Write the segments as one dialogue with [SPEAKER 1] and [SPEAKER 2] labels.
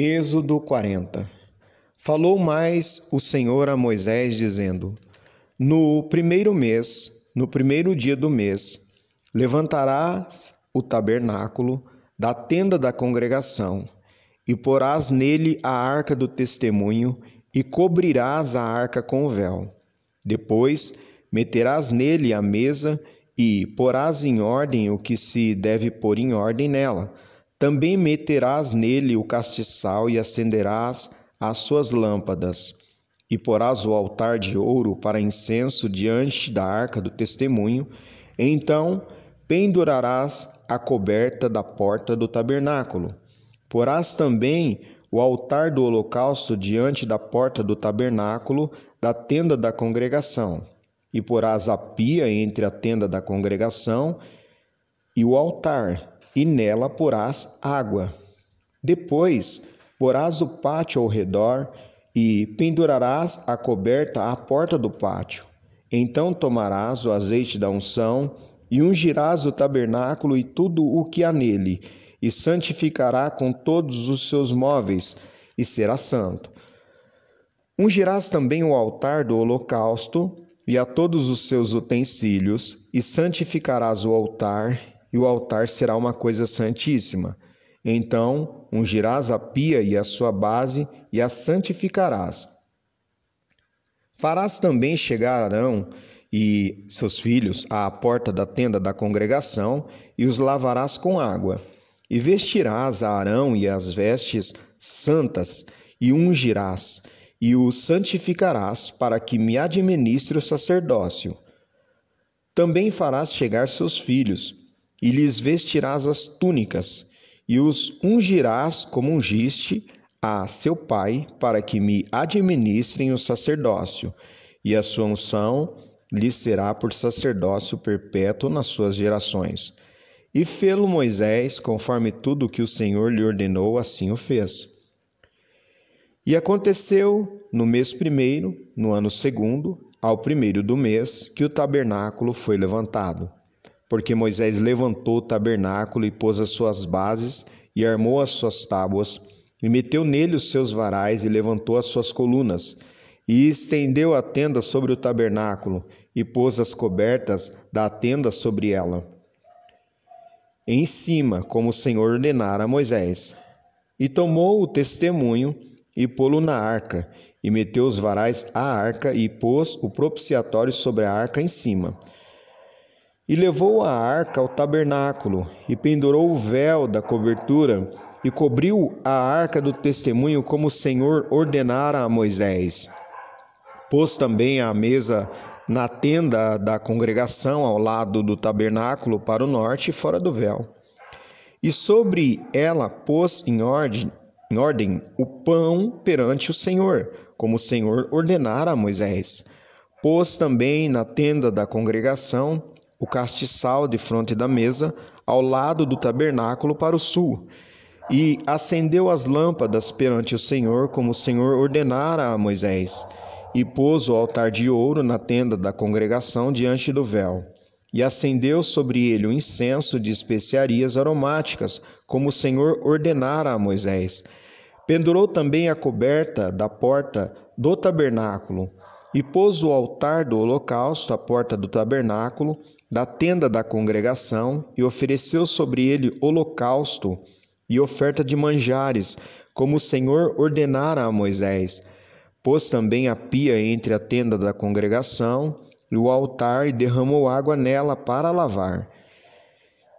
[SPEAKER 1] Êxodo 40 Falou mais o Senhor a Moisés, dizendo: No primeiro mês, no primeiro dia do mês, levantarás o tabernáculo da tenda da congregação, e porás nele a arca do testemunho, e cobrirás a arca com o véu. Depois meterás nele a mesa, e porás em ordem o que se deve pôr em ordem nela também meterás nele o castiçal e acenderás as suas lâmpadas. E porás o altar de ouro para incenso diante da arca do testemunho. Então pendurarás a coberta da porta do tabernáculo. Porás também o altar do holocausto diante da porta do tabernáculo da tenda da congregação. E porás a pia entre a tenda da congregação e o altar, e nela porás água. Depois porás o pátio ao redor e pendurarás a coberta à porta do pátio. Então tomarás o azeite da unção e ungirás o tabernáculo e tudo o que há nele, e santificará com todos os seus móveis, e será santo. Ungirás também o altar do holocausto e a todos os seus utensílios, e santificarás o altar e o altar será uma coisa santíssima. Então ungirás a pia e a sua base e a santificarás. Farás também chegar Arão e seus filhos à porta da tenda da congregação e os lavarás com água. E vestirás a Arão e as vestes santas e ungirás e o santificarás para que me administre o sacerdócio. Também farás chegar seus filhos e lhes vestirás as túnicas, e os ungirás como ungiste a seu pai, para que me administrem o sacerdócio, e a sua unção lhes será por sacerdócio perpétuo nas suas gerações. E fê-lo Moisés, conforme tudo o que o Senhor lhe ordenou, assim o fez. E aconteceu no mês primeiro, no ano segundo, ao primeiro do mês, que o tabernáculo foi levantado porque Moisés levantou o tabernáculo e pôs as suas bases e armou as suas tábuas, e meteu nele os seus varais e levantou as suas colunas, e estendeu a tenda sobre o tabernáculo e pôs as cobertas da tenda sobre ela. Em cima, como o Senhor ordenara a Moisés. E tomou o testemunho e pô-lo na arca, e meteu os varais à arca e pôs o propiciatório sobre a arca em cima. E levou a arca ao tabernáculo, e pendurou o véu da cobertura, e cobriu a arca do testemunho, como o Senhor ordenara a Moisés. Pôs também a mesa na tenda da congregação, ao lado do tabernáculo, para o norte, fora do véu. E sobre ela pôs em ordem, em ordem o pão perante o Senhor, como o Senhor ordenara a Moisés. Pôs também na tenda da congregação o castiçal de fronte da mesa, ao lado do tabernáculo para o sul, e acendeu as lâmpadas perante o Senhor, como o Senhor ordenara a Moisés, e pôs o altar de ouro na tenda da congregação diante do véu. E acendeu sobre ele o incenso de especiarias aromáticas, como o Senhor ordenara a Moisés. Pendurou também a coberta da porta do tabernáculo, e pôs o altar do holocausto à porta do tabernáculo, da tenda da congregação, e ofereceu sobre ele holocausto e oferta de manjares, como o Senhor ordenara a Moisés. Pôs também a pia entre a tenda da congregação e o altar, e derramou água nela para lavar.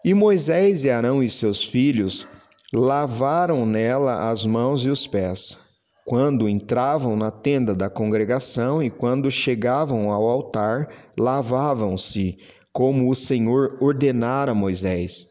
[SPEAKER 1] E Moisés e Arão e seus filhos lavaram nela as mãos e os pés quando entravam na tenda da congregação e quando chegavam ao altar, lavavam-se, como o Senhor ordenara a Moisés.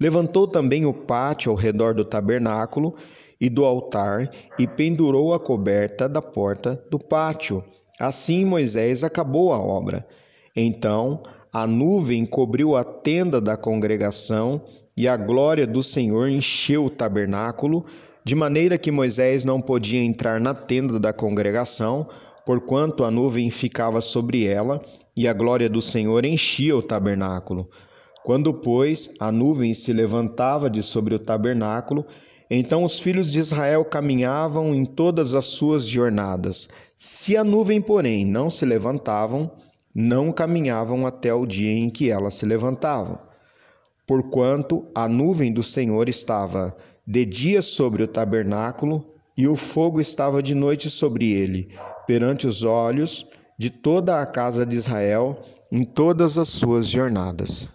[SPEAKER 1] Levantou também o pátio ao redor do tabernáculo e do altar e pendurou a coberta da porta do pátio. Assim Moisés acabou a obra. Então a nuvem cobriu a tenda da congregação e a glória do Senhor encheu o tabernáculo de maneira que Moisés não podia entrar na tenda da congregação, porquanto a nuvem ficava sobre ela e a glória do Senhor enchia o tabernáculo. Quando, pois, a nuvem se levantava de sobre o tabernáculo, Então os filhos de Israel caminhavam em todas as suas jornadas. Se a nuvem, porém, não se levantavam, não caminhavam até o dia em que ela se levantava. Porquanto a nuvem do Senhor estava de dia sobre o tabernáculo, e o fogo estava de noite sobre ele, perante os olhos de toda a casa de Israel em todas as suas jornadas.